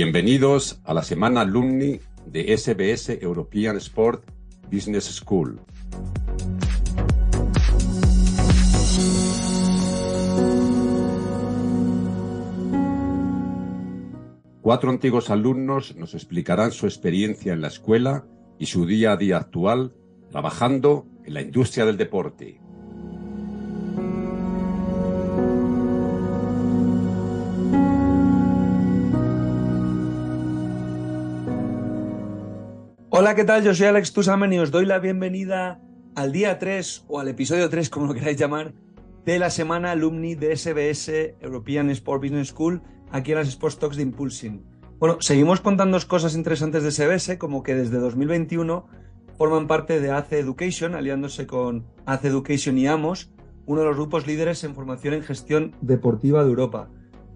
Bienvenidos a la semana alumni de SBS European Sport Business School. Cuatro antiguos alumnos nos explicarán su experiencia en la escuela y su día a día actual trabajando en la industria del deporte. Hola, ¿qué tal? Yo soy Alex Tusamen y os doy la bienvenida al día 3 o al episodio 3, como lo queráis llamar, de la semana alumni de SBS European Sport Business School aquí en las Sports Talks de Impulsing. Bueno, seguimos contando cosas interesantes de SBS, como que desde 2021 forman parte de ACE Education, aliándose con ACE Education y AMOS, uno de los grupos líderes en formación en gestión deportiva de Europa.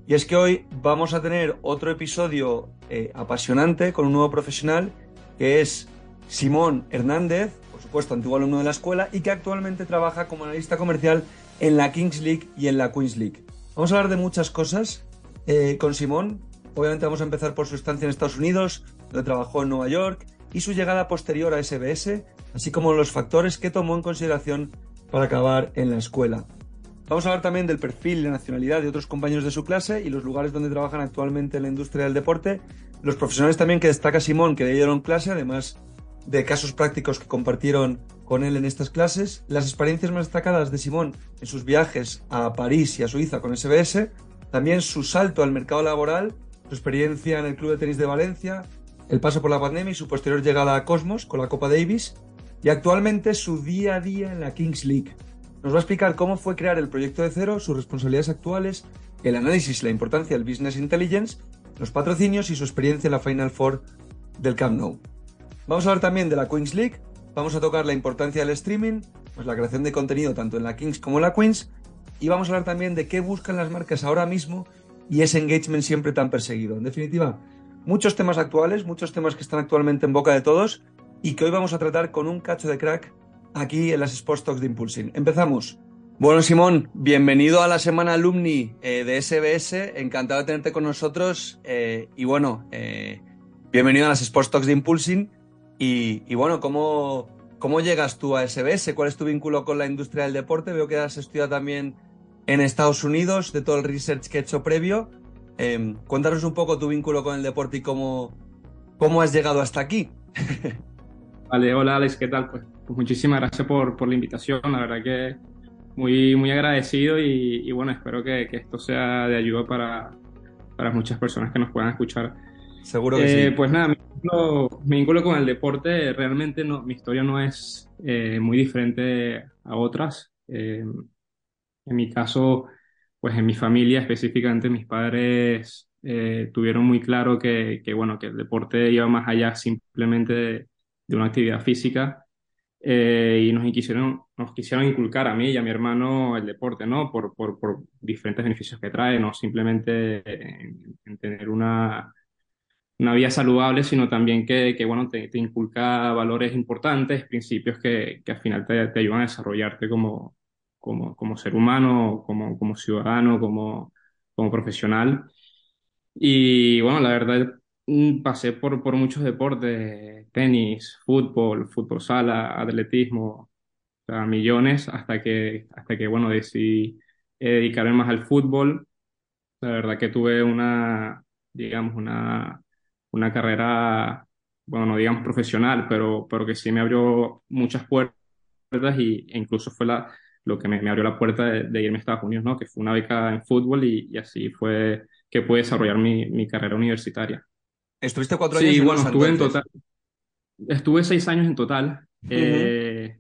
Y es que hoy vamos a tener otro episodio eh, apasionante con un nuevo profesional que es Simón Hernández, por supuesto antiguo alumno de la escuela, y que actualmente trabaja como analista comercial en la Kings League y en la Queens League. Vamos a hablar de muchas cosas eh, con Simón. Obviamente vamos a empezar por su estancia en Estados Unidos, donde trabajó en Nueva York, y su llegada posterior a SBS, así como los factores que tomó en consideración para acabar en la escuela. Vamos a hablar también del perfil la nacionalidad de otros compañeros de su clase y los lugares donde trabajan actualmente en la industria del deporte, los profesionales también que destaca Simón, que le dieron clase, además de casos prácticos que compartieron con él en estas clases, las experiencias más destacadas de Simón en sus viajes a París y a Suiza con SBS, también su salto al mercado laboral, su experiencia en el Club de Tenis de Valencia, el paso por la pandemia y su posterior llegada a Cosmos con la Copa Davis, y actualmente su día a día en la Kings League. Nos va a explicar cómo fue crear el proyecto de cero, sus responsabilidades actuales, el análisis la importancia del Business Intelligence los patrocinios y su experiencia en la Final Four del Camp Nou. Vamos a hablar también de la Queens League, vamos a tocar la importancia del streaming, pues la creación de contenido tanto en la Kings como en la Queens, y vamos a hablar también de qué buscan las marcas ahora mismo y ese engagement siempre tan perseguido. En definitiva, muchos temas actuales, muchos temas que están actualmente en boca de todos y que hoy vamos a tratar con un cacho de crack aquí en las Sports Talks de Impulsing. Empezamos. Bueno, Simón, bienvenido a la semana alumni eh, de SBS. Encantado de tenerte con nosotros. Eh, y bueno, eh, bienvenido a las Sports Talks de Impulsing. Y, bueno, ¿cómo, ¿cómo llegas tú a SBS? ¿Cuál es tu vínculo con la industria del deporte? Veo que has estudiado también en Estados Unidos, de todo el research que he hecho previo. cuéntanos un poco tu vínculo con el deporte y cómo, cómo has llegado hasta aquí. Vale, hola Alex, ¿qué tal? Pues, pues muchísimas gracias por, por la invitación. La verdad que muy, muy agradecido y, bueno, espero que, esto sea de ayuda para, para, muchas personas que nos puedan escuchar. Seguro que eh, Pues nada, mi vínculo, con el deporte, realmente no, mi historia no es eh, muy diferente a otras. Eh, en mi caso, pues en mi familia, específicamente mis padres tuvieron muy claro que, que, bueno, que el deporte iba más allá simplemente de una actividad física eh, y nos quisieron, nos quisieron inculcar a mí y a mi hermano el deporte, ¿no? Por, por, por diferentes beneficios que trae, no simplemente en, tener una, una vida saludable, sino también que, que bueno, te, te, inculca valores importantes, principios que, que al final te, te, ayudan a desarrollarte como, como, como ser humano, como, como ciudadano, como, como profesional. Y bueno, la verdad pasé por, por muchos deportes, tenis, fútbol, fútbol sala, atletismo, o millones, hasta que, hasta que, bueno, decidí eh, dedicarme más al fútbol. La verdad que tuve una, digamos, una, una carrera, bueno, no digamos profesional, pero, pero que sí me abrió muchas puertas y, e incluso fue la, lo que me, me abrió la puerta de, irme a Estados Unidos, ¿no? Que fue una beca en fútbol y, y así fue que pude desarrollar mi, mi carrera universitaria. ¿Estuviste cuatro años? Sí, bueno, estuve en total. Estuve seis años en total. Eh,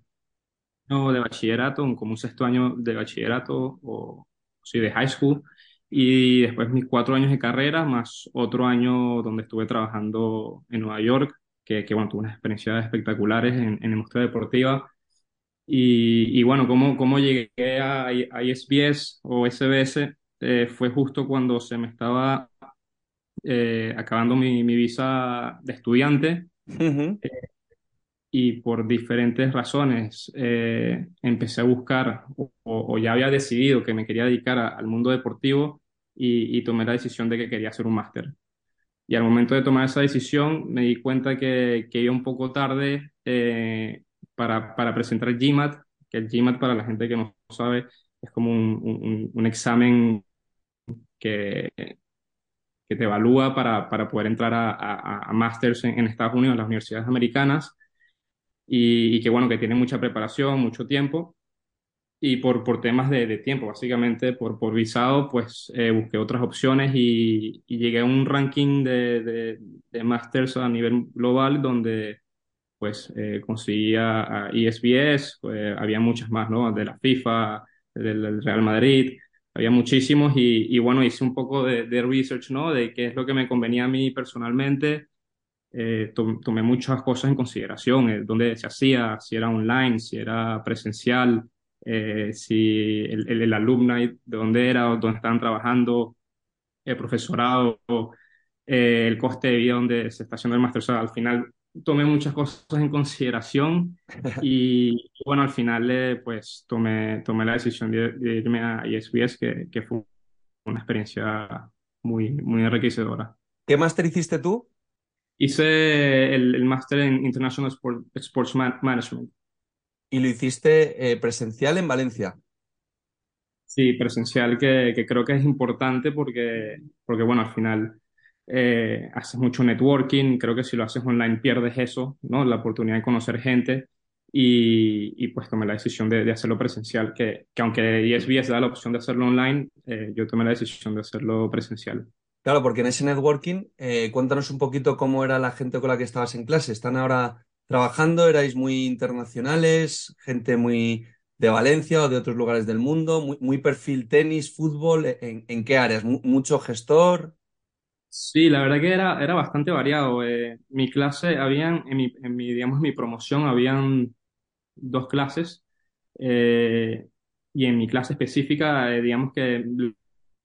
no, de bachillerato, como un sexto año de bachillerato o sí, de high school. Y después mis cuatro años de carrera, más otro año donde estuve trabajando en Nueva York, que, que bueno, tuve unas experiencias espectaculares en, en industria deportiva. Y, y, bueno, cómo, cómo llegué a, a SBS o SBS eh, fue justo cuando se me estaba eh, acabando mi, mi, visa de estudiante eh, y por diferentes razones eh, empecé a buscar o, ya había decidido que me quería dedicar al mundo deportivo y, tomé la decisión de que quería hacer un máster. Y al momento de tomar esa decisión me di cuenta que, que iba un poco tarde para, para presentar el GMAT, que el GMAT para la gente que no sabe es como un, un, un examen que, que te evalúa para, para poder entrar a, a, másters en, en, Estados Unidos, en las universidades americanas, y, que bueno, que tiene mucha preparación, mucho tiempo, y por, por temas de, tiempo, básicamente por, por visado, pues eh, busqué otras opciones y, llegué a un ranking de, de, másters a nivel global donde pues eh, conseguía a ESBS, pues, había muchas más, ¿no? De la FIFA, del Real Madrid, había muchísimos y, y, bueno, hice un poco de, de, research, ¿no? De qué es lo que me convenía a mí personalmente. Eh, to tomé muchas cosas en consideración, eh, dónde se hacía, si era online, si era presencial, eh, si el, el, el alumni, de dónde era, dónde estaban trabajando, el profesorado, eh, el coste de vida donde se está haciendo el máster. O sea, al final tomé muchas cosas en consideración y bueno, al final eh, pues tomé, tomé la decisión de, de irme a ESBS, que, que, fue una experiencia muy, muy enriquecedora. ¿Qué máster hiciste tú? Hice el, el máster en International Sport, Sports Management. ¿Y lo hiciste eh, presencial en Valencia? Sí, presencial, que, que creo que es importante porque, porque bueno, al final eh, haces mucho networking, creo que si lo haces online pierdes eso, ¿no? La oportunidad de conocer gente y, y pues tomé la decisión de, de hacerlo presencial, que, que, aunque ESBS da la opción de hacerlo online, eh, yo tomé la decisión de hacerlo presencial. Claro, porque en ese networking, eh, cuéntanos un poquito cómo era la gente con la que estabas en clase. ¿Están ahora trabajando? ¿Erais muy internacionales? ¿Gente muy de Valencia o de otros lugares del mundo? ¿Muy, muy perfil tenis, fútbol? ¿En, en qué áreas? ¿Mucho gestor? Sí, la verdad que era, era bastante variado. Eh, mi clase, habían, en mi, en mi, digamos, mi promoción, habían dos clases. Eh, y en mi clase específica, eh, digamos que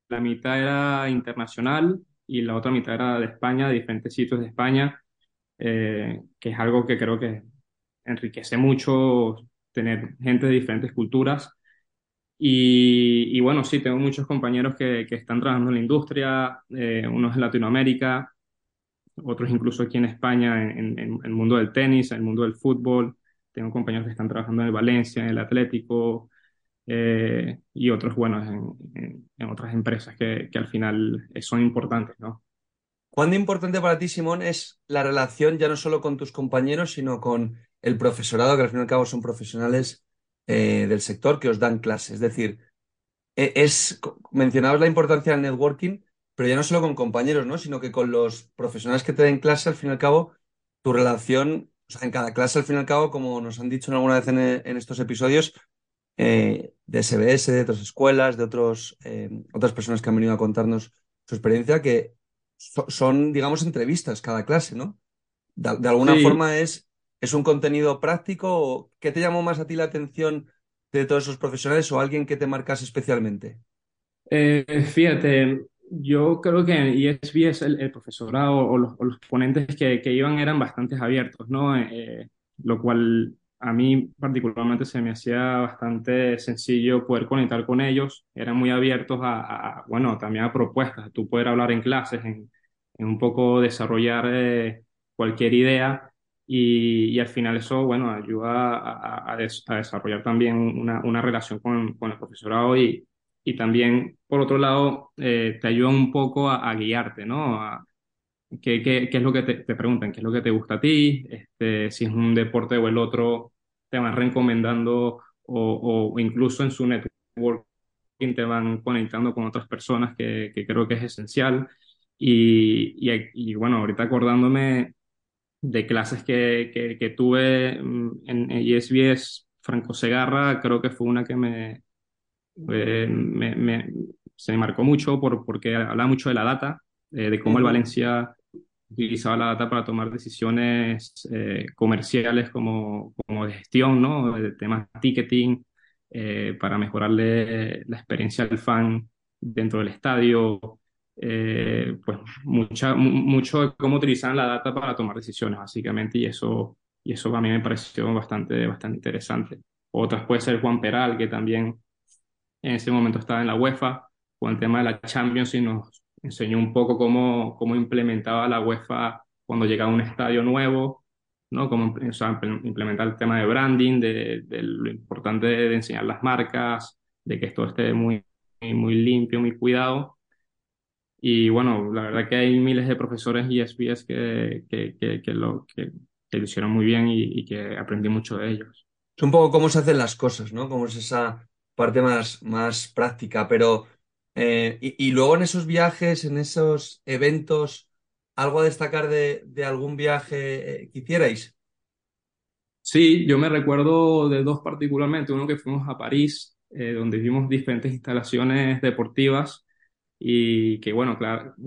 la mitad era internacional y la otra mitad era de España, de diferentes sitios de España, eh, que es algo que creo que enriquece mucho tener gente de diferentes culturas. Y, y, bueno, sí, tengo muchos compañeros que, que están trabajando en la industria, eh, unos en Latinoamérica, otros incluso aquí en España, en, en, en, el mundo del tenis, en el mundo del fútbol. Tengo compañeros que están trabajando en el Valencia, en el Atlético, eh, y otros, bueno, en, en otras empresas que, que, al final son importantes, ¿no? ¿Cuán importante para ti, Simón, es la relación ya no solo con tus compañeros, sino con el profesorado, que al fin y al cabo son profesionales eh, del sector que os dan clases. Es decir, e, es, mencionabas la importancia del networking, pero ya no solo con compañeros, ¿no? Sino que con los profesionales que te den clase, al fin y al cabo, tu relación, o sea, en cada clase, al fin y al cabo, como nos han dicho alguna vez en, en estos episodios, eh, de SBS, de otras escuelas, de otros, eh, otras personas que han venido a contarnos su experiencia, que so, son, digamos, entrevistas cada clase, ¿no? De, de alguna sí. forma es ¿Es un contenido práctico? ¿Qué te llamó más a ti la atención de todos esos profesionales o alguien que te marcas especialmente? Eh, fíjate, yo creo que en ESBS el, el profesorado o los, o los ponentes que, que, iban eran bastante abiertos, ¿no? Eh, lo cual a mí particularmente se me hacía bastante sencillo poder conectar con ellos. Eran muy abiertos a, a bueno, también a propuestas, a tú poder hablar en clases, en, en un poco desarrollar eh, cualquier idea y, y, al final eso, bueno, ayuda a, a, des, a desarrollar también una, una relación con, con, el profesorado y, y también, por otro lado, eh, te ayuda un poco a, guiarte, ¿no? A, ¿qué, qué, qué, es lo que te, te, preguntan? ¿Qué es lo que te gusta a ti? Este, si es un deporte o el otro, te van recomendando o, o incluso en su networking te van conectando con otras personas que, que creo que es esencial. Y, y, y bueno, ahorita acordándome de clases que, que, que tuve mm, en, ESBS, Franco Segarra, creo que fue una que me, eh, me, me, se me marcó mucho por, porque hablaba mucho de la data, eh, de cómo el Valencia utilizaba la data para tomar decisiones eh, comerciales como, como de gestión, ¿no? De temas de ticketing, eh, para mejorarle la experiencia del fan dentro del estadio, eh, pues mucha, mucho de cómo utilizan la data para tomar decisiones, básicamente, y eso, y eso a mí me pareció bastante, bastante interesante. Otras puede ser Juan Peral, que también en ese momento estaba en la UEFA, con el tema de la Champions y nos, enseñó un poco cómo, cómo implementaba la UEFA cuando llegaba a un estadio nuevo, ¿no? Cómo o sea, implementar el tema de branding, de, de, lo importante de enseñar las marcas, de que esto esté muy, muy limpio, muy cuidado. Y bueno, la verdad que hay miles de profesores y SBS que, que, que, que lo, que, lo hicieron muy bien y, y, que aprendí mucho de ellos. Es un poco cómo se hacen las cosas, ¿no? Cómo es esa parte más, más práctica, pero eh, y, y, luego en esos viajes, en esos eventos, ¿algo a destacar de, de algún viaje eh, que hicierais? Sí, yo me recuerdo de dos particularmente, uno que fuimos a París, eh, donde vimos diferentes instalaciones deportivas y que bueno,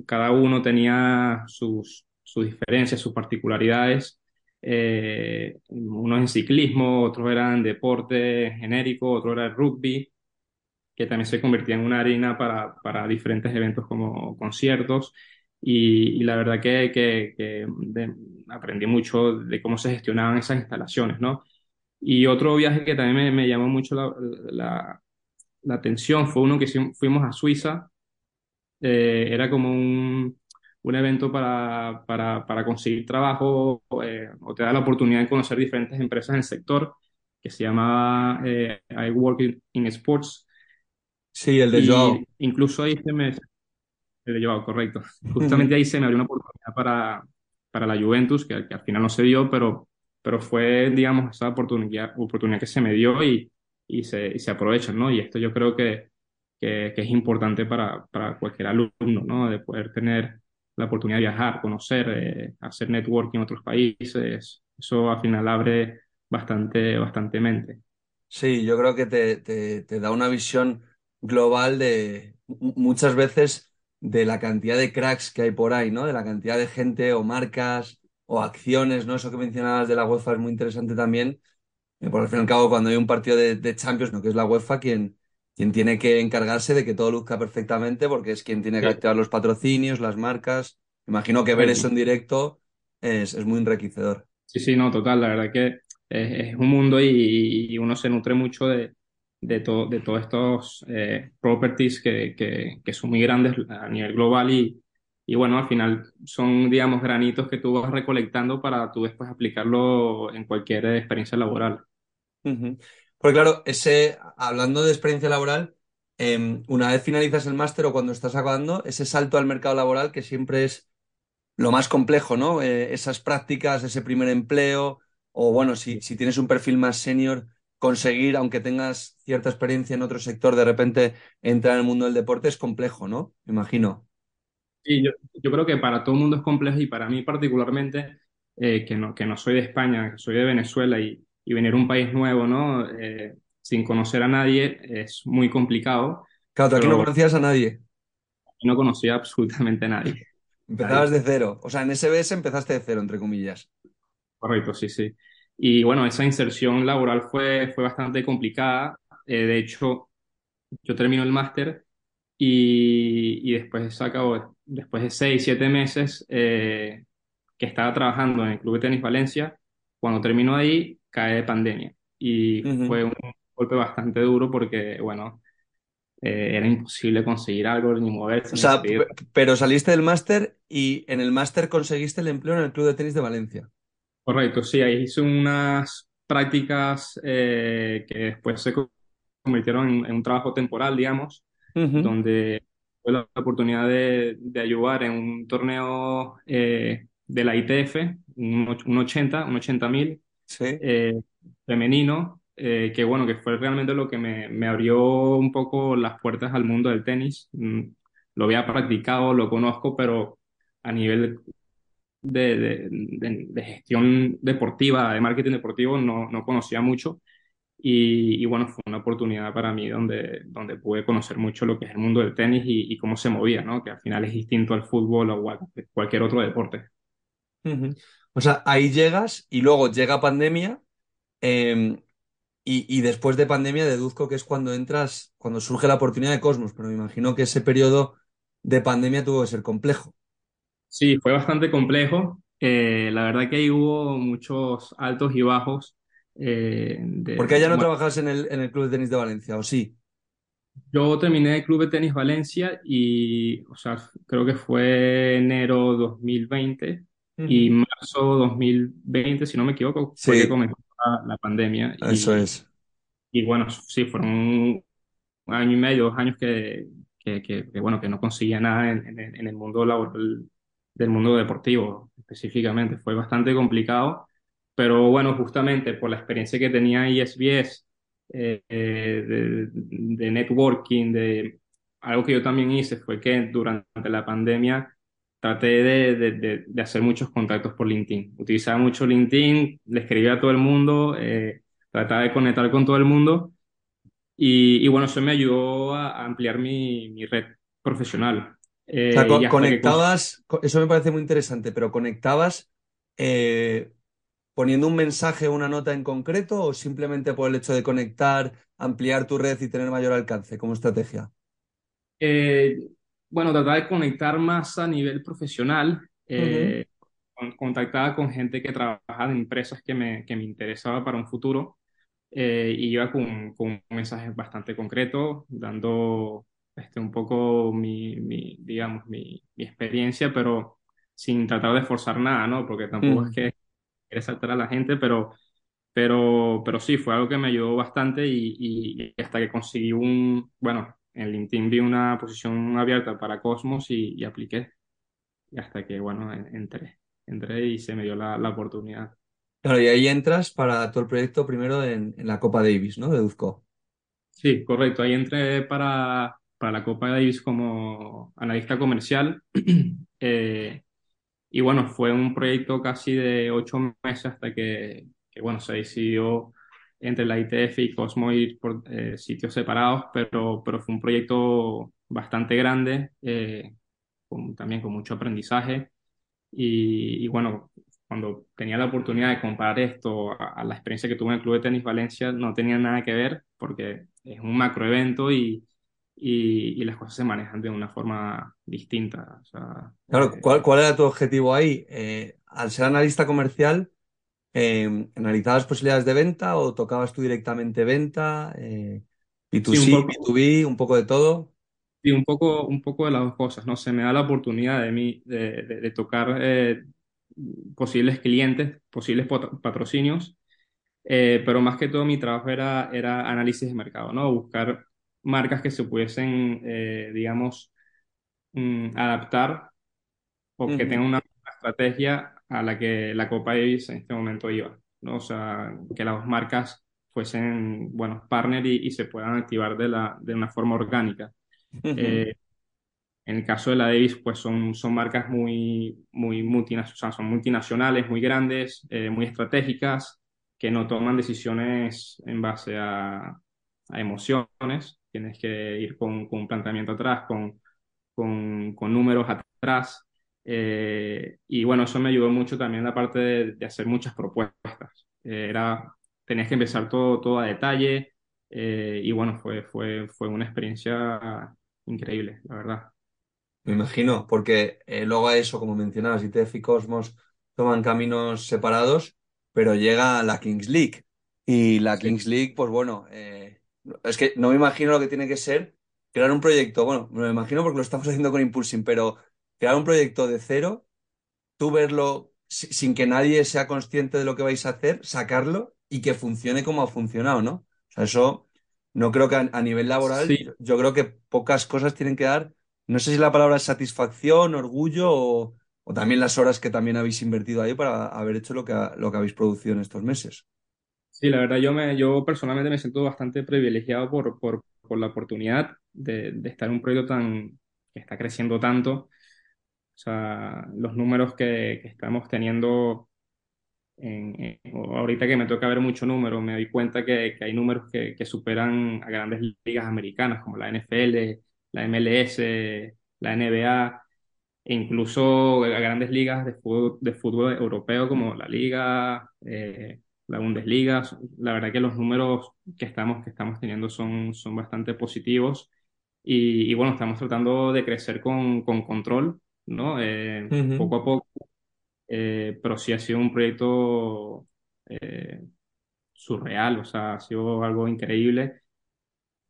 cada uno tenía sus, sus diferencias, sus particularidades. Eh, unos en ciclismo, otros eran deporte genérico, otro era rugby, que también se convertía en una arena para, para diferentes eventos como conciertos. Y, y la verdad que, que, que de, aprendí mucho de cómo se gestionaban esas instalaciones, ¿no? Y otro viaje que también me, me llamó mucho la, la, la, atención fue uno que fuimos a Suiza. Eh, era como un, un evento para, para, para conseguir trabajo eh, o te da la oportunidad de conocer diferentes empresas en el sector que se llamaba eh, I Work in Sports. Sí, el de Joao. Incluso ahí se me... El de Joao, correcto. Justamente ahí se me abrió una oportunidad para, para la Juventus, que, que, al final no se dio, pero, pero fue, digamos, esa oportunidad, oportunidad que se me dio y, y, se, y se aprovechan, ¿no? Y esto yo creo que, que, es importante para, para cualquier alumno, ¿no? De poder tener la oportunidad de viajar, conocer, eh, hacer networking en otros países, eso al final abre bastante, bastante mente. Sí, yo creo que te, te, te da una visión global de muchas veces de la cantidad de cracks que hay por ahí, ¿no? De la cantidad de gente o marcas o acciones, ¿no? Eso que mencionabas de la UEFA es muy interesante también, eh, porque al fin y al cabo cuando hay un partido de, de Champions, ¿no? Que es la UEFA quien, quien tiene que encargarse de que todo luzca perfectamente, porque es quien tiene que activar los patrocinios, las marcas. Imagino que ver eso en directo es, es muy enriquecedor. Sí, sí, no, total, la verdad que es, es un mundo y, y, uno se nutre mucho de, de, to, de todos estos eh, properties que, que, que, son muy grandes a nivel global y, y bueno, al final son, digamos, granitos que tú vas recolectando para tú después aplicarlo en cualquier experiencia laboral. Uh -huh. Porque claro, ese, hablando de experiencia laboral, eh, una vez finalizas el máster o cuando estás acabando, ese salto al mercado laboral que siempre es lo más complejo, ¿no? Eh, esas prácticas, ese primer empleo, o bueno, si, tienes un perfil más senior, conseguir, aunque tengas cierta experiencia en otro sector, de repente entrar en el mundo del deporte es complejo, ¿no? Me imagino. Sí, yo, yo creo que para todo el mundo es complejo y para mí particularmente, eh, que, no, que no soy de España, que soy de Venezuela y, y venir a un país nuevo, ¿no? Eh, sin conocer a nadie es muy complicado. Claro, tú aquí no conocías a nadie. No conocía absolutamente a nadie. Empezabas de cero. O sea, en SBS empezaste de cero, entre comillas. Correcto, sí, sí. Y bueno, esa inserción laboral fue, fue bastante complicada. Eh, de hecho, yo termino el máster y, y después acabo, después de seis, siete meses eh, que estaba trabajando en el Club de Tenis Valencia, cuando termino ahí, cae pandemia. Y uh -huh. fue un golpe bastante duro porque, bueno, eh, era imposible conseguir algo ni moverse. O sea, pero saliste del máster y en el máster conseguiste el empleo en el Club de Tenis de Valencia. Correcto, sí, ahí hice unas prácticas eh, que después se convirtieron en, en, un trabajo temporal, digamos, uh -huh. donde tuve la oportunidad de, de, ayudar en un torneo eh, de la ITF, un, un 80, un 80 mil, sí. eh, femenino, eh, que bueno, que fue realmente lo que me, me, abrió un poco las puertas al mundo del tenis. Mm, lo había practicado, lo conozco, pero a nivel de, de, de, de gestión deportiva, de marketing deportivo, no, no conocía mucho. Y, y, bueno, fue una oportunidad para mí donde, donde pude conocer mucho lo que es el mundo del tenis y, y cómo se movía, ¿no? Que al final es distinto al fútbol o a cualquier otro deporte. Uh -huh. O sea, ahí llegas y luego llega pandemia eh, y, y, después de pandemia deduzco que es cuando entras, cuando surge la oportunidad de Cosmos, pero me imagino que ese periodo de pandemia tuvo que ser complejo. Sí, fue bastante complejo. Eh, la verdad que ahí hubo muchos altos y bajos. Eh, de, ¿Por qué ya no bueno, trabajas en el, en el Club de Tenis de Valencia, o sí? Yo terminé el Club de Tenis Valencia y, o sea, creo que fue enero 2020 y marzo 2020, si no me equivoco, fue que Sí, comenzó la, la pandemia eso y, es. y bueno, sí, fueron un año y medio, dos años que, que, que- que, bueno, que no conseguía nada en, en- en el mundo laboral, del mundo deportivo específicamente. Fue bastante complicado, pero bueno, justamente por la experiencia que tenía en ESBS, eh, eh, de, de networking, de algo que yo también hice fue que durante la pandemia traté de, de, de- hacer muchos contactos por LinkedIn. Utilizaba mucho LinkedIn, le escribía a todo el mundo, eh, trataba de conectar con todo el mundo. Y, y bueno, eso me ayudó a, a ampliar mi, mi red profesional. O sea, Eh, co- que... conectabas, co- eso me parece muy interesante, pero conectabas eh, poniendo un mensaje o una nota en concreto o simplemente por el hecho de conectar, ampliar tu red y tener mayor alcance como estrategia. eh, bueno, trataba de conectar más a nivel profesional. Eh, con- contactaba con gente que trabajaba en empresas que me, que me interesaba para un futuro. eh, y iba con, con un mensaje bastante concreto, dando este, un poco mi, mi, digamos, mi, mi experiencia, pero sin tratar de forzar nada, ¿no? Porque tampoco es mm. que quiere saltar a la gente, pero Pero, pero sí, fue algo que me ayudó bastante y, y- y hasta que conseguí un, bueno, en LinkedIn vi una posición abierta para Cosmos y, y apliqué. Y hasta que, bueno, en- entré, entré y se me dio la, la oportunidad. Claro, y ahí entras para todo el proyecto primero en, en la Copa Davis, ¿no? De Duzco. Sí, correcto. Ahí entré para, para la Copa Davis como analista comercial. Eh, y bueno, fue un proyecto casi de ocho meses hasta que, que, bueno, se decidió entre la ITF y Cosmo ir por eh, sitios separados, pero, pero fue un proyecto bastante grande, eh, con- también con mucho aprendizaje. Y, y bueno, cuando tenía la oportunidad de comparar esto a, a la experiencia que tuve en el Club de Tenis Valencia, no tenía nada que ver porque es un macroevento y, y, y las cosas se manejan de una forma distinta. O sea, Claro, eh, ¿cuál, cuál era tu objetivo ahí? Eh, al ser analista comercial, eh, ¿analizabas posibilidades de venta o tocabas tú directamente venta? Eh, sí, un B2C, poco, B2B, un poco de todo. sí, un poco, un poco de las dos cosas, ¿no? Se me da la oportunidad de mí de, de- de tocar eh, posibles clientes, posibles patrocinios, eh, pero más que todo mi trabajo era, era análisis de mercado, ¿no? Buscar marcas que se pudiesen, eh, digamos, mm, adaptar o que tengan una estrategia a la que la Copa Davis en este momento iba, ¿no? O sea, que las dos marcas fuesen buenos partners y, y se puedan activar de, la, de una forma orgánica. ujú, Eh, en el caso de la Davis, pues son, son marcas muy, muy multinacionales, o sea, son multinacionales, muy grandes, eh, muy estratégicas, que no toman decisiones en base a, a emociones. Tienes que ir con, con un planteamiento atrás, con, con, con números atrás. Eh, y bueno, eso me ayudó mucho también la parte de, de hacer muchas propuestas. Eh, era, tenías que empezar todo, todo a detalle. eh, y bueno, fue, fue, fue una experiencia increíble, la verdad. Me imagino, porque eh, luego a eso, como mencionabas, ITF y Cosmos toman caminos separados, pero llega la Kings League. Y la Sí, Kings League, pues bueno, eh, es que no me imagino lo que tiene que ser crear un proyecto. Bueno, me lo imagino porque lo estamos haciendo con Impulsing, pero crear un proyecto de cero, tú verlo si- sin que nadie sea consciente de lo que vais a hacer, sacarlo y que funcione como ha funcionado, ¿no? O sea, eso no creo que a, a nivel laboral, sí, yo, creo que pocas cosas tienen que dar, no sé si la palabra es satisfacción, orgullo o, o también las horas que también habéis invertido ahí para haber hecho lo que, lo que habéis producido en estos meses. sí, la verdad yo, me, yo personalmente me siento bastante privilegiado por, por, por la oportunidad de, de estar en un proyecto tan, que está creciendo tanto. O sea, los números que, que estamos teniendo en, en- ahorita que me toca ver mucho número, me doy cuenta que, que hay números que, que superan a grandes ligas americanas como la NFL, la MLS, la NBA, e incluso a grandes ligas de fútbol, de fútbol europeo como la Liga, eh, la Bundesliga. La verdad que los números que estamos, que estamos teniendo son, son bastante positivos y, y bueno, estamos tratando de crecer con, con control, ¿no? Eh, poco a poco eh, pero sí ha sido un proyecto eh, surreal, o sea, ha sido algo increíble.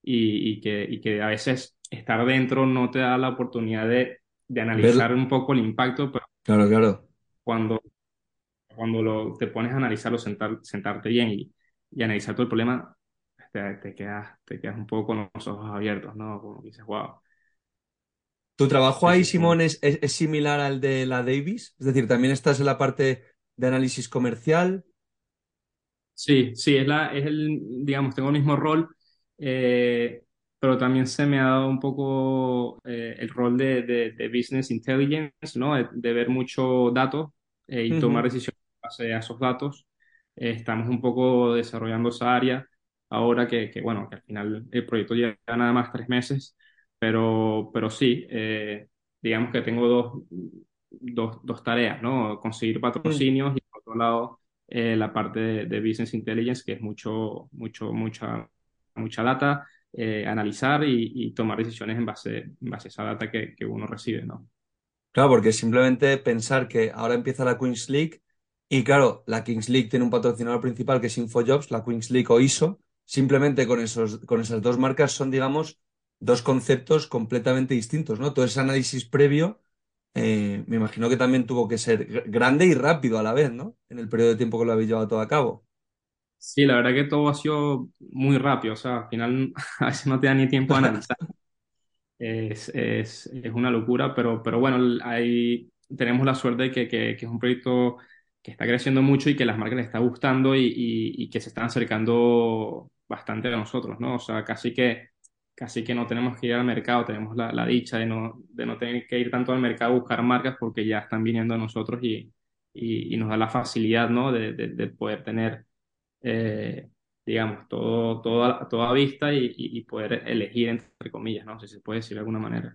y, que, y que a veces estar dentro no te da la oportunidad de, de analizar un poco el impacto, pero claro, claro. cuando, cuando lo, te pones a analizarlo, sentar, sentarte bien y, y analizar todo el problema, te, te, quedas, te quedas un poco con los ojos abiertos, ¿no? Como dices, wow. ¿Tu trabajo ahí, Simón, es, es, similar al de la Davis? Es decir, ¿también estás en la parte de análisis comercial? Sí, sí, es, la, es el, digamos, tengo el mismo rol, eh, pero también se me ha dado un poco eh, el rol de, de, business intelligence, ¿no? De, ver mucho datos eh, y tomar decisiones en base a esos datos. estamos un poco desarrollando esa área ahora que, que, bueno, que al final el proyecto lleva nada más tres meses, pero, pero sí, digamos que tengo dos, dos, dos tareas, ¿no? Conseguir mm. patrocinios y por otro lado la parte de, de, business intelligence, que es mucho, mucho, mucha mucha data, eh, analizar y, tomar decisiones en base, en base a esa data que, que, uno recibe, ¿no? Claro, porque simplemente pensar que ahora empieza la Queens League y claro, la Kings League tiene un patrocinador principal que es InfoJobs, la Queens League o ISO, simplemente con, esos, con esas dos marcas son, digamos, dos conceptos completamente distintos, ¿no? Todo ese análisis previo, eh, me imagino que también tuvo que ser grande y rápido a la vez, ¿no? En el periodo de tiempo que lo habéis llevado todo a cabo. Sí, la verdad que todo ha sido muy rápido, o sea, al final a veces no te da ni tiempo a analizar. Es, es, es una locura, pero, pero bueno, ahí tenemos la suerte de que, que, que, es un proyecto que está creciendo mucho y que las marcas les está gustando y, y, que se están acercando bastante a nosotros, ¿no? O sea, casi que, casi que no tenemos que ir al mercado, tenemos la, dicha de no, de no tener que ir tanto al mercado a buscar marcas porque ya están viniendo a nosotros y, y, nos da la facilidad, ¿no? De, de, de poder tener eh, digamos, todo, todo, toda vista y, poder elegir entre comillas, ¿no? Si se puede decir de alguna manera.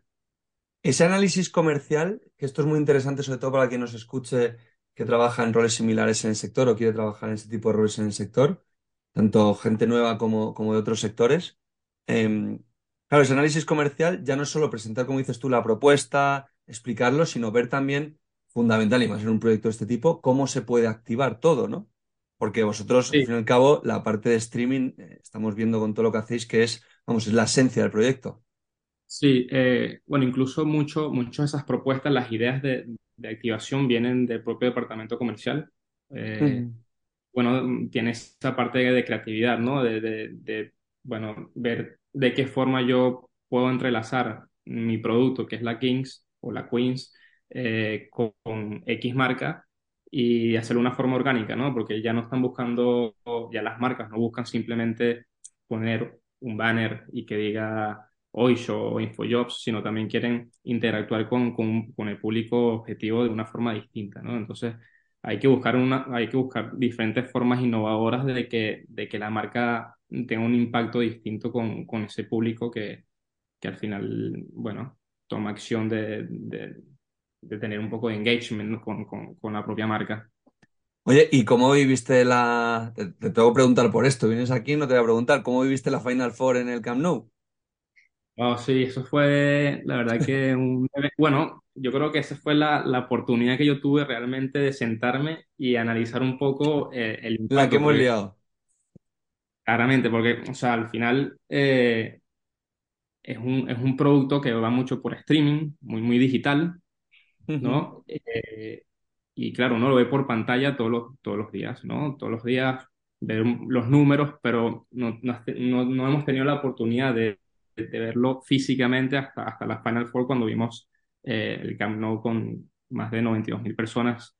Ese análisis comercial, que esto es muy interesante sobre todo para quien nos escuche que trabaja en roles similares en el sector o quiere trabajar en ese tipo de roles en el sector, tanto gente nueva como, como de otros sectores. Em, claro, ese análisis comercial ya no es solo presentar, como dices tú, la propuesta, explicarlo, sino ver también, fundamental y más en un proyecto de este tipo, cómo se puede activar todo, ¿no? Porque vosotros, al fin y al cabo, la parte de streaming, eh, estamos viendo con todo lo que hacéis que es, vamos, es la esencia del proyecto. Sí, eh, bueno, incluso mucho, muchas de esas propuestas, las ideas de, activación vienen del propio departamento comercial. Eh, bueno, tiene esa parte de, creatividad, ¿no? De, de, bueno, ver de qué forma yo puedo entrelazar mi producto, que es la Kings o la Queens, con, con X marca y hacerlo de una forma orgánica, ¿no? Porque ya no están buscando, ya las marcas no buscan simplemente poner un banner y que diga Oisho o InfoJobs, sino también quieren interactuar con, con, con, el público objetivo de una forma distinta, ¿no? Entonces, hay que buscar, una, hay que buscar diferentes formas innovadoras de que, de que la marca tenga un impacto distinto con, con ese público que, que al final, bueno, toma acción de, de de tener un poco de engagement con, con, la propia marca. Oye, ¿y cómo viviste la... Te, tengo que preguntar por esto, vienes aquí, no te voy a preguntar, ¿cómo viviste la Final Four en el Camp Nou? Oh, sí, eso fue, la verdad que un... Bueno, yo creo que esa fue la, la, oportunidad que yo tuve realmente de sentarme y analizar un poco eh, el impacto. La que hemos liado. Claramente, porque, o sea, al final eh, es, un, es un producto que va mucho por streaming, muy, muy digital, ¿no? Eh, y claro, uno lo ve por pantalla todos los, todos los días, ¿no? Todos los días ver los números, pero no, no, no hemos tenido la oportunidad de, de, verlo físicamente hasta, hasta la Final Four cuando vimos eh, el Camp Nou con más de 92 mil personas.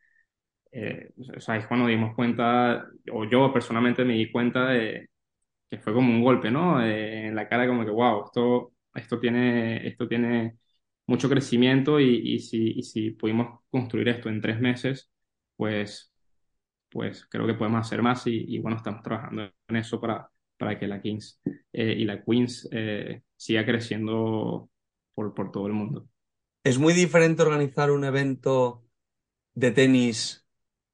Eh, o sea, es cuando dimos cuenta, o yo personalmente me di cuenta de que fue como un golpe, ¿no? en la cara como que, wow, esto, esto tiene, esto tiene mucho crecimiento y, si, si pudimos construir esto en tres meses, pues, pues creo que podemos hacer más y, bueno, estamos trabajando en eso para, para que la Kings eh, y la Queens eh, siga creciendo por, por todo el mundo. Es muy diferente organizar un evento de tenis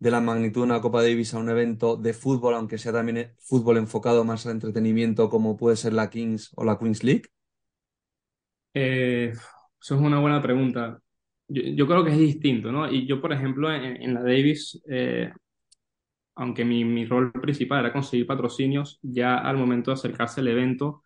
de la magnitud de una Copa Davis a un evento de fútbol, aunque sea también fútbol enfocado más al entretenimiento como puede ser la Kings o la Queens League? Eh, eso es una buena pregunta. Yo, creo que es distinto, ¿no? Y yo, por ejemplo, en, la Davis, eh, aunque mi, mi, rol principal era conseguir patrocinios, ya al momento de acercarse al evento,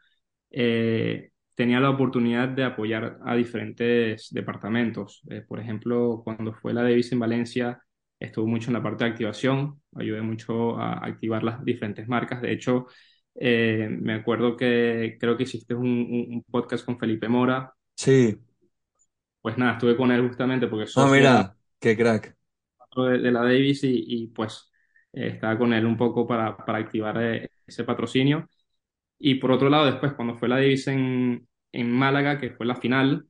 eh, tenía la oportunidad de apoyar a diferentes departamentos. Eh, por ejemplo, cuando fue la Davis en Valencia, estuve mucho en la parte de activación, ayudé mucho a activar las diferentes marcas. De hecho, eh, me acuerdo que creo que hiciste un, podcast con Felipe Mora. Sí. Pues nada, estuve con él justamente porque soy. Ah, mira, qué crack. De, la Davis y, pues eh, estaba con él un poco para, para activar eh, ese patrocinio. Y por otro lado, después, cuando fue la Davis en, en Málaga, que fue la final,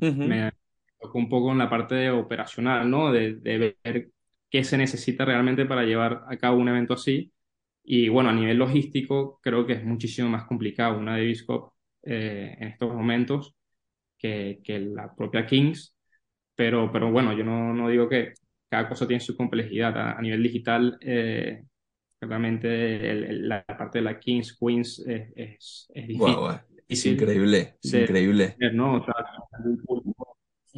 me tocó un poco en la parte operacional, ¿no? De, de ver qué se necesita realmente para llevar a cabo un evento así. Y bueno, a nivel logístico, creo que es muchísimo más complicado una Davis Cup eh, en estos momentos que, que, la propia Kings. Pero, pero bueno, yo no, no digo que cada cosa tiene su complejidad. A, nivel digital, eh, realmente la parte de la Kings, Queens es, es, difícil. Es increíble, es increíble. ¿no?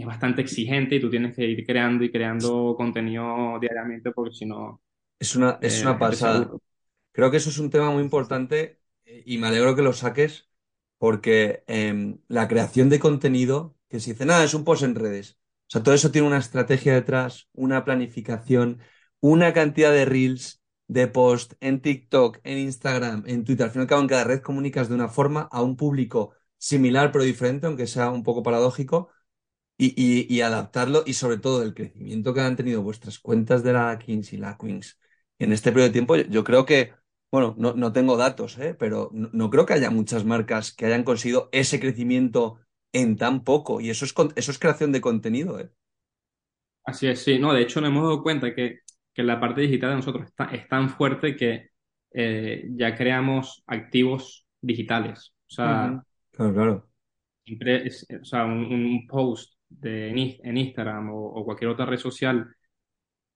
Es bastante exigente y tú tienes que ir creando y creando contenido diariamente porque si no... Es una, es una eh, pasada. Creo que eso es un tema muy importante y me alegro que lo saques porque em, la creación de contenido, que se dice, nada, es un post en redes. O sea, todo eso tiene una estrategia detrás, una planificación, una cantidad de reels, de post en TikTok, en Instagram, en Twitter. Al final, en cada red comunicas de una forma a un público similar pero diferente, aunque sea un poco paradójico, y, adaptarlo y sobre todo el crecimiento que han tenido vuestras cuentas de la Kings y la Queens en este periodo de tiempo, yo, creo que, bueno, no, tengo datos, ¿eh? pero no, creo que haya muchas marcas que hayan conseguido ese crecimiento en tan poco y eso es, eso es creación de contenido. ¿eh? Así es, sí, no, de hecho nos hemos dado cuenta que, que la parte digital de nosotros está, es tan fuerte que eh, ya creamos activos digitales. O sea, claro, claro. o sea, un, post de, en Instagram o, cualquier otra red social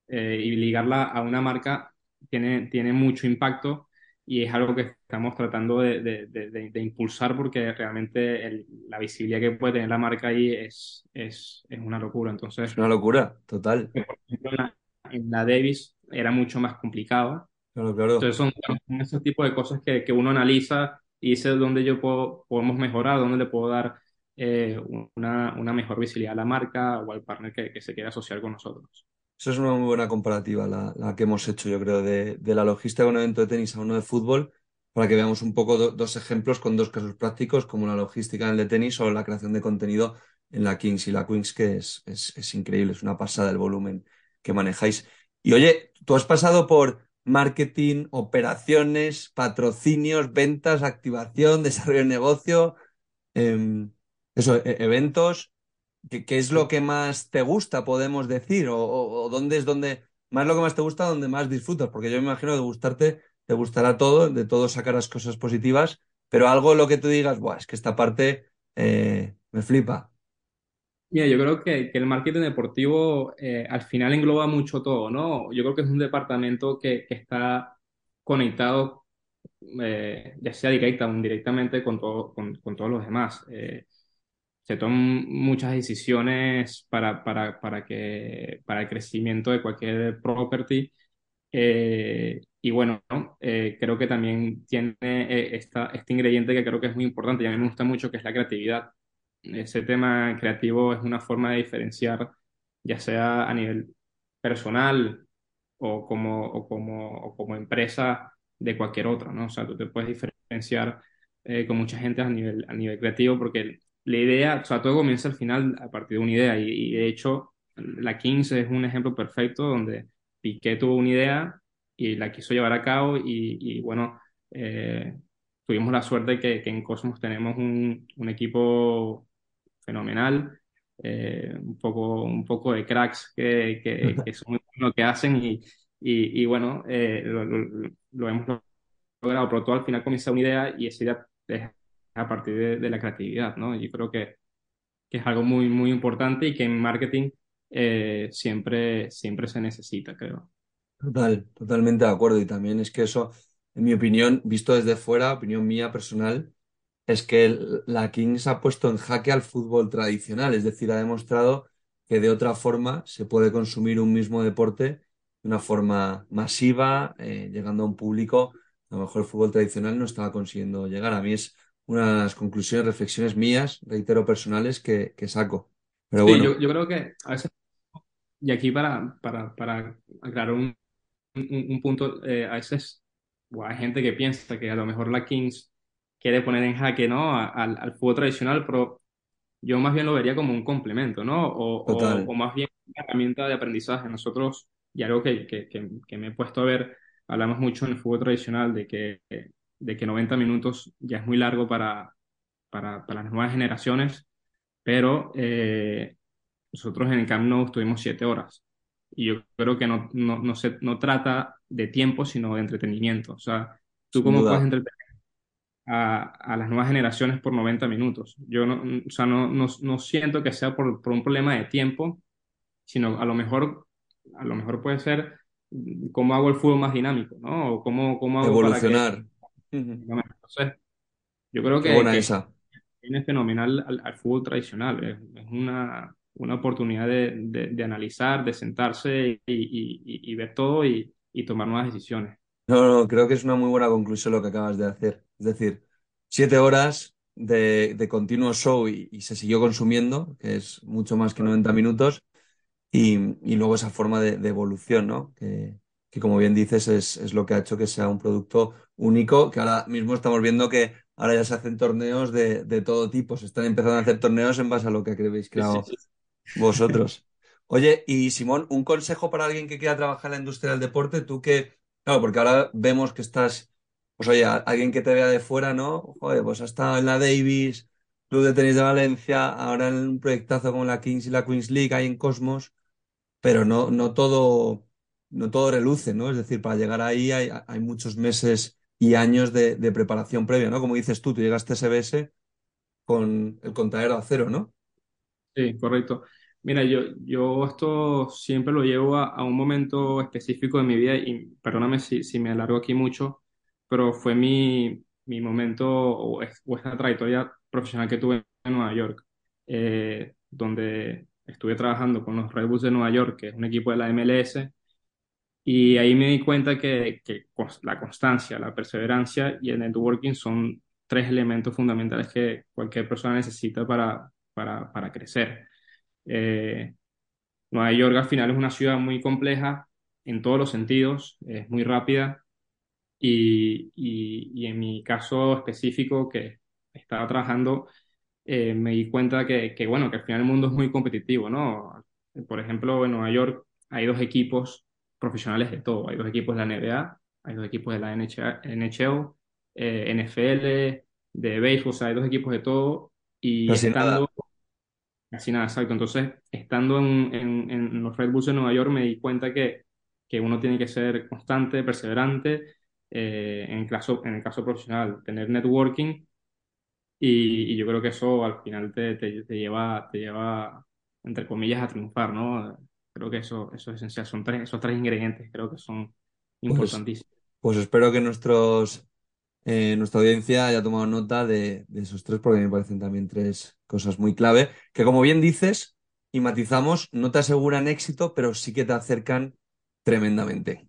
eh, y ligarla a una marca tiene, tiene mucho impacto y es algo que estamos tratando de, de, impulsar porque realmente la visibilidad que puede tener la marca ahí es, es, es una locura. Entonces, es una locura, total. Por ejemplo, en la, Davis era mucho más complicado. Claro, claro. Entonces son, esos tipos de cosas que, que uno analiza y dice dónde yo puedo, podemos mejorar, dónde le puedo dar eh, una, una, mejor visibilidad a la marca o al partner que, se quiera asociar con nosotros. Eso es una muy buena comparativa, la, la que hemos hecho, yo creo, de, de, la logística de un evento de tenis a uno de fútbol, para que veamos un poco dos ejemplos con dos casos prácticos, como la logística en el de tenis o la creación de contenido en la Kings y la Queens, que es, es, es increíble, es una pasada el volumen que manejáis. Y oye, tú has pasado por marketing, operaciones, patrocinios, ventas, activación, desarrollo de negocio. Eh, eso, e-, eventos, ¿qué, es lo que más te gusta, podemos decir? O, dónde es donde más lo que más te gusta, donde más disfrutas? Porque yo me imagino de gustarte, te gustará todo, de todo sacarás cosas positivas, pero algo lo que tú digas, Buah, es que esta parte eh, me flipa. Mira, yo creo que, el marketing deportivo eh, al final engloba mucho todo, ¿no? Yo creo que es un departamento que, está conectado, eh, ya sea directa o indirectamente, con, todo, con, todos los demás se toman muchas decisiones para, para, para, que, para el crecimiento de cualquier property. Eh, y bueno, eh, creo que también tiene eh, esta, este ingrediente que creo que es muy importante y a mí me gusta mucho, que es la creatividad. Ese tema creativo es una forma de diferenciar, ya sea a nivel personal o como, como, como empresa de cualquier otra, ¿no? O sea, tú te puedes diferenciar con mucha gente a nivel, a nivel creativo porque la idea, o sea, todo comienza al final a partir de una idea. Y, de hecho la Kings es un ejemplo perfecto donde Piqué tuvo una idea y la quiso llevar a cabo y, bueno, eh, tuvimos la suerte que, que en Cosmos tenemos un, un equipo fenomenal, eh, un, poco, un poco de cracks que, que, que son lo que hacen y, y, bueno, eh, lo, lo, hemos logrado, pero todo al final comienza una idea y esa idea es a partir de, la creatividad, ¿no? Yo creo que, que, es algo muy, muy importante y que en marketing eh, siempre, siempre se necesita, creo. Total, totalmente de acuerdo. Y también es que eso, en mi opinión, visto desde fuera, opinión mía personal, es que la Kings ha puesto en jaque al fútbol tradicional, es decir, ha demostrado que de otra forma se puede consumir un mismo deporte de una forma masiva, eh, llegando a un público a lo mejor el fútbol tradicional no estaba consiguiendo llegar. A mí es unas conclusiones, reflexiones mías, reitero, personales que, que saco. Pero Sí, bueno, yo, yo creo que a veces, y aquí para, para, para aclarar un, un, un punto, eh, a veces hay gente que piensa que a lo mejor la Kings quiere poner en jaque, ¿no? al, al fútbol tradicional, pero yo más bien lo vería como un complemento, ¿no? O, o, o más bien una herramienta de aprendizaje. Nosotros, y algo que, que, que, que me he puesto a ver, hablamos mucho en el fútbol tradicional de que, de que 90 minutos ya es muy largo para, para, para las nuevas generaciones, pero eh, nosotros en el Camp Nou estuvimos 7 horas. Y yo creo que no, no, no se, no trata de tiempo, sino de entretenimiento. O sea, ¿tú Sin cómo puedes entretener a, a las nuevas generaciones por 90 minutos? Yo no, o sea, no, no, no siento que sea por, por un problema de tiempo, sino a lo mejor, a lo mejor puede ser cómo hago el fútbol más dinámico, ¿no? O cómo, cómo hago para que... Evolucionar. Ujú. Entonces, yo creo Qué que, buena que esa. viene fenomenal al, al fútbol tradicional. Es, es una, una oportunidad de, de- de analizar, de sentarse y, y- y- y ver todo y, y tomar nuevas decisiones. No, no, creo que es una muy buena conclusión lo que acabas de hacer. Es decir, siete horas de, de continuo show y, y se siguió consumiendo, que es mucho más que 90 minutos, y, y luego esa forma de, de evolución, ¿no? Que, que como bien dices es, es lo que ha hecho que sea un producto único, que ahora mismo estamos viendo que ahora ya se hacen torneos de, de todo tipo, se están empezando a hacer torneos en base a lo que habéis Sí, sí, creado sí. vosotros. Oye, y Simón, un consejo para alguien que quiera trabajar en la industria del deporte, tú que, claro, porque ahora vemos que estás, pues oye, alguien que te vea de fuera, ¿no? Joder, pues has estado en la Davis, Club de Tenis de Valencia, ahora en un proyectazo como la Kings y la Queens League, ahí en Cosmos, pero no, no todo, no todo reluce, ¿no? Es decir, para llegar ahí hay, muchos meses y años de, preparación previa, ¿no? Como dices tú, tú llegaste a SBS con el contadero a cero, ¿no? Sí, correcto. Mira, yo, yo esto siempre lo llevo a, a un momento específico de mi vida y perdóname si, si me alargo aquí mucho, pero fue mi, mi momento o, es- o esta trayectoria profesional que tuve en Nueva York, eh, donde estuve trabajando con los Red Bulls de Nueva York, que es un equipo de la MLS, y ahí me di cuenta que, que la constancia, la perseverancia y el networking son tres elementos fundamentales que cualquier persona necesita para, para, para crecer. Eh, Nueva York al final es una ciudad muy compleja en todos los sentidos, es muy rápida y, y- y en mi caso específico que estaba trabajando, eh, me di cuenta que, que, bueno, que al final el mundo es muy competitivo, ¿no? Por ejemplo, en Nueva York hay dos equipos profesionales de todo, hay dos equipos de la NBA, hay dos equipos de la NHL, NHL, eh, NFL, de béisbol, o sea, hay dos equipos de todo y Casi nada. estando Casi nada, exacto. Entonces, estando en, en- en los Red Bulls de Nueva York, me di cuenta que, que uno tiene que ser constante, perseverante, eh, en el caso, en el caso profesional, tener networking, y, y yo creo que eso al final te, te, te lleva, te lleva, entre comillas, a triunfar, ¿no? Creo que eso, eso es esencial. Son tres, esos tres ingredientes, creo que son Pues, importantísimos. pues espero que nuestros, eh, nuestra audiencia haya tomado nota de, de esos tres, porque me parecen también tres cosas muy clave, que como bien dices y matizamos, no te aseguran éxito, pero sí que te acercan tremendamente.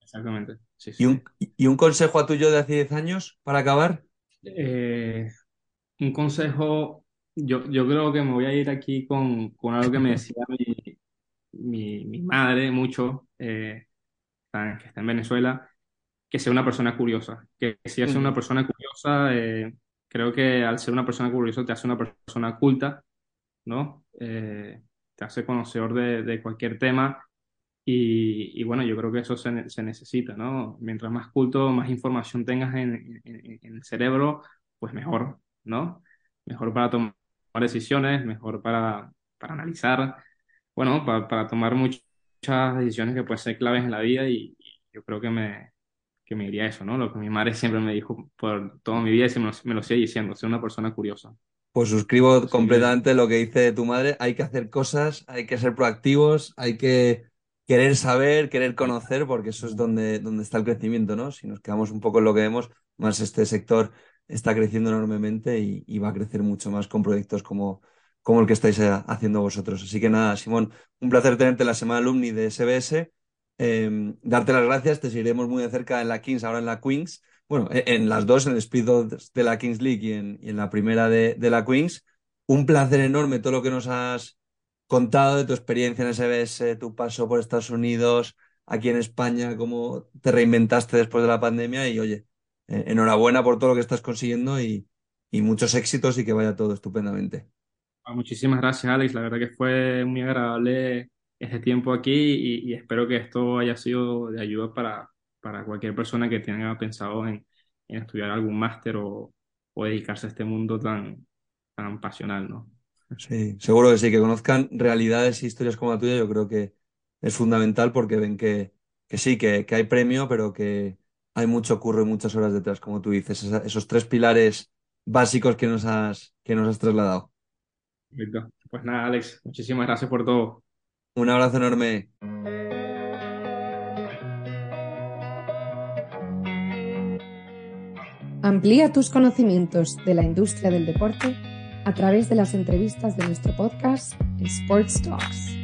Exactamente. Sí, ¿Y sí, un, y un consejo a tuyo de hace 10 años para acabar? Eh, un consejo, yo, yo creo que me voy a ir aquí con, con algo que me decía mi, mi, mi madre mucho, eh, que está en Venezuela, que sea una persona curiosa. Que si es una persona curiosa, eh, creo que al ser una persona curiosa te hace una persona culta, ¿no? Eh, te hace conocedor de, de cualquier tema y, y bueno, yo creo que eso se, se necesita, ¿no? Mientras más culto, más información tengas en, en- en el cerebro, pues mejor, ¿no? Mejor para tomar decisiones, mejor para, para analizar, bueno, para, para tomar much- muchas decisiones que pueden ser claves en la vida y, y yo creo que me, que me diría eso, ¿no? Lo que mi madre siempre me dijo por toda mi vida y me lo, me lo sigue diciendo, ser una persona curiosa. Pues suscribo Así que completamente lo que dice tu madre. Hay que hacer cosas, hay que ser proactivos, hay que querer saber, querer conocer, porque eso es donde, donde está el crecimiento, ¿no? Si nos quedamos un poco en lo que vemos, más este sector está creciendo enormemente y, y va a crecer mucho más con proyectos como, como el que estáis eh, haciendo vosotros. Así que nada, Simón, un placer tenerte en la semana alumni de SBS. Eh, darte las gracias, te seguiremos muy de cerca en la Kings, ahora en la Queens bueno, e, en las dos, en el Speed de la Kings League y en, la primera de, la Queens. Un placer enorme todo lo que nos has contado de tu experiencia en SBS, tu paso por Estados Unidos, aquí en España, cómo te reinventaste después de la pandemia y oye, eh, enhorabuena por todo lo que estás consiguiendo y muchos éxitos y que vaya todo estupendamente. Ah, muchísimas gracias, Alex. La verdad que fue muy agradable este tiempo aquí y, espero que esto haya sido de ayuda para, para cualquier persona que tenga pensado en, en estudiar algún máster o, o, dedicarse a este mundo tan, tan pasional, ¿no? Sí, seguro que sí, que conozcan realidades e historias como la tuya, yo creo que es fundamental porque ven que, que sí, que, que hay premio, pero que hay mucho curro y muchas horas detrás, como tú dices, esos tres pilares básicos que nos has, que nos has trasladado. Perfecto. Pues nada, Alex, muchísimas gracias por todo. Un abrazo enorme. Amplía tus conocimientos de la industria del deporte a través de las entrevistas de nuestro podcast Sports Talks.